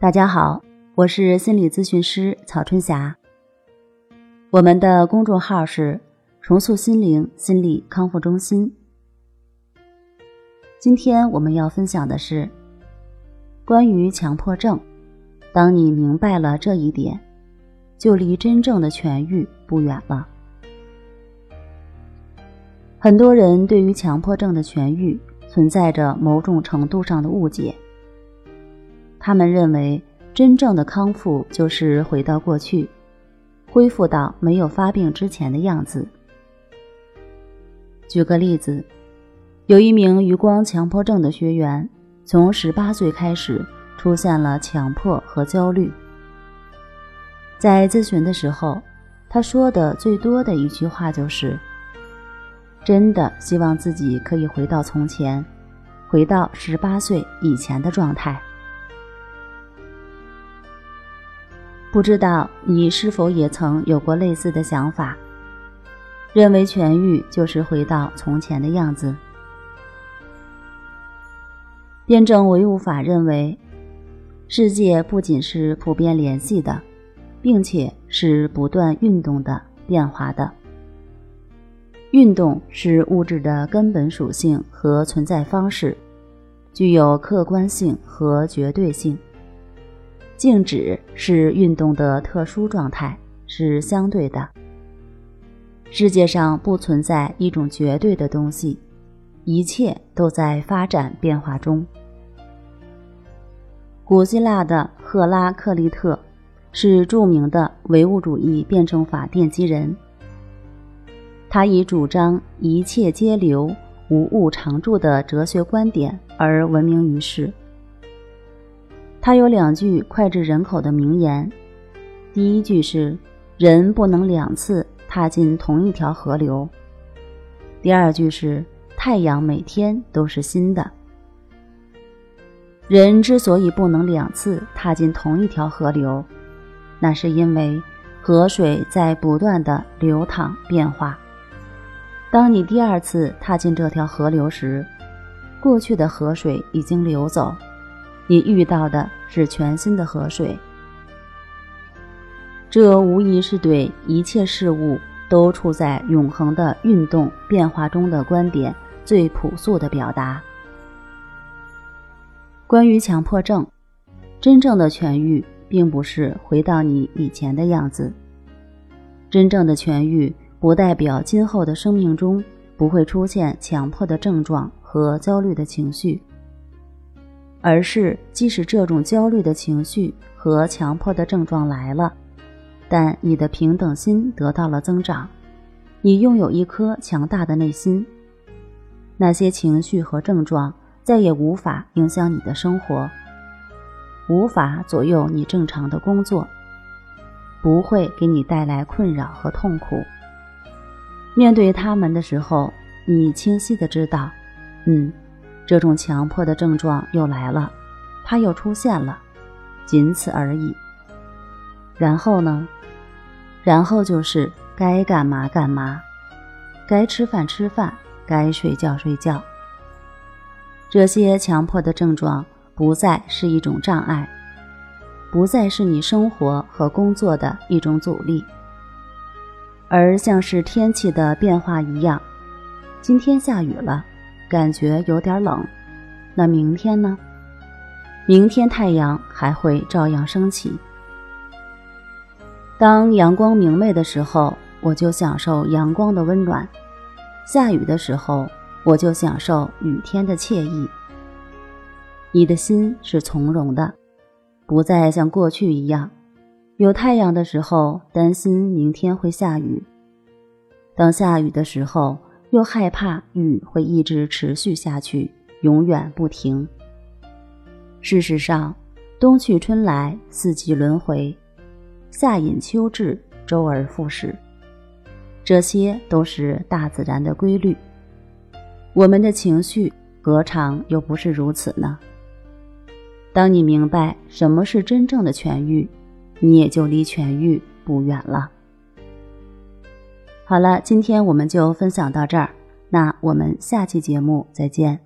大家好，我是心理咨询师曹春霞。我们的公众号是“重塑心灵心理康复中心”。今天我们要分享的是关于强迫症。当你明白了这一点，就离真正的痊愈不远了。很多人对于强迫症的痊愈存在着某种程度上的误解。他们认为，真正的康复就是回到过去，恢复到没有发病之前的样子。举个例子，有一名余光强迫症的学员，从十八岁开始出现了强迫和焦虑。在咨询的时候，他说的最多的一句话就是：“真的希望自己可以回到从前，回到十八岁以前的状态。”不知道你是否也曾有过类似的想法，认为痊愈就是回到从前的样子？辩证唯物法认为，世界不仅是普遍联系的，并且是不断运动的、变化的。运动是物质的根本属性和存在方式，具有客观性和绝对性。静止是运动的特殊状态，是相对的。世界上不存在一种绝对的东西，一切都在发展变化中。古希腊的赫拉克利特是著名的唯物主义辩证法奠基人，他以主张一切皆流、无物常驻的哲学观点而闻名于世。他有两句脍炙人口的名言，第一句是“人不能两次踏进同一条河流”，第二句是“太阳每天都是新的”。人之所以不能两次踏进同一条河流，那是因为河水在不断的流淌变化。当你第二次踏进这条河流时，过去的河水已经流走。你遇到的是全新的河水，这无疑是对一切事物都处在永恒的运动变化中的观点最朴素的表达。关于强迫症，真正的痊愈并不是回到你以前的样子。真正的痊愈不代表今后的生命中不会出现强迫的症状和焦虑的情绪。而是，即使这种焦虑的情绪和强迫的症状来了，但你的平等心得到了增长，你拥有一颗强大的内心，那些情绪和症状再也无法影响你的生活，无法左右你正常的工作，不会给你带来困扰和痛苦。面对他们的时候，你清晰的知道，嗯。这种强迫的症状又来了，它又出现了，仅此而已。然后呢？然后就是该干嘛干嘛，该吃饭吃饭，该睡觉睡觉。这些强迫的症状不再是一种障碍，不再是你生活和工作的一种阻力，而像是天气的变化一样，今天下雨了。感觉有点冷，那明天呢？明天太阳还会照样升起。当阳光明媚的时候，我就享受阳光的温暖；下雨的时候，我就享受雨天的惬意。你的心是从容的，不再像过去一样，有太阳的时候担心明天会下雨，当下雨的时候。又害怕雨会一直持续下去，永远不停。事实上，冬去春来，四季轮回，夏隐秋至，周而复始，这些都是大自然的规律。我们的情绪何尝又不是如此呢？当你明白什么是真正的痊愈，你也就离痊愈不远了。好了，今天我们就分享到这儿，那我们下期节目再见。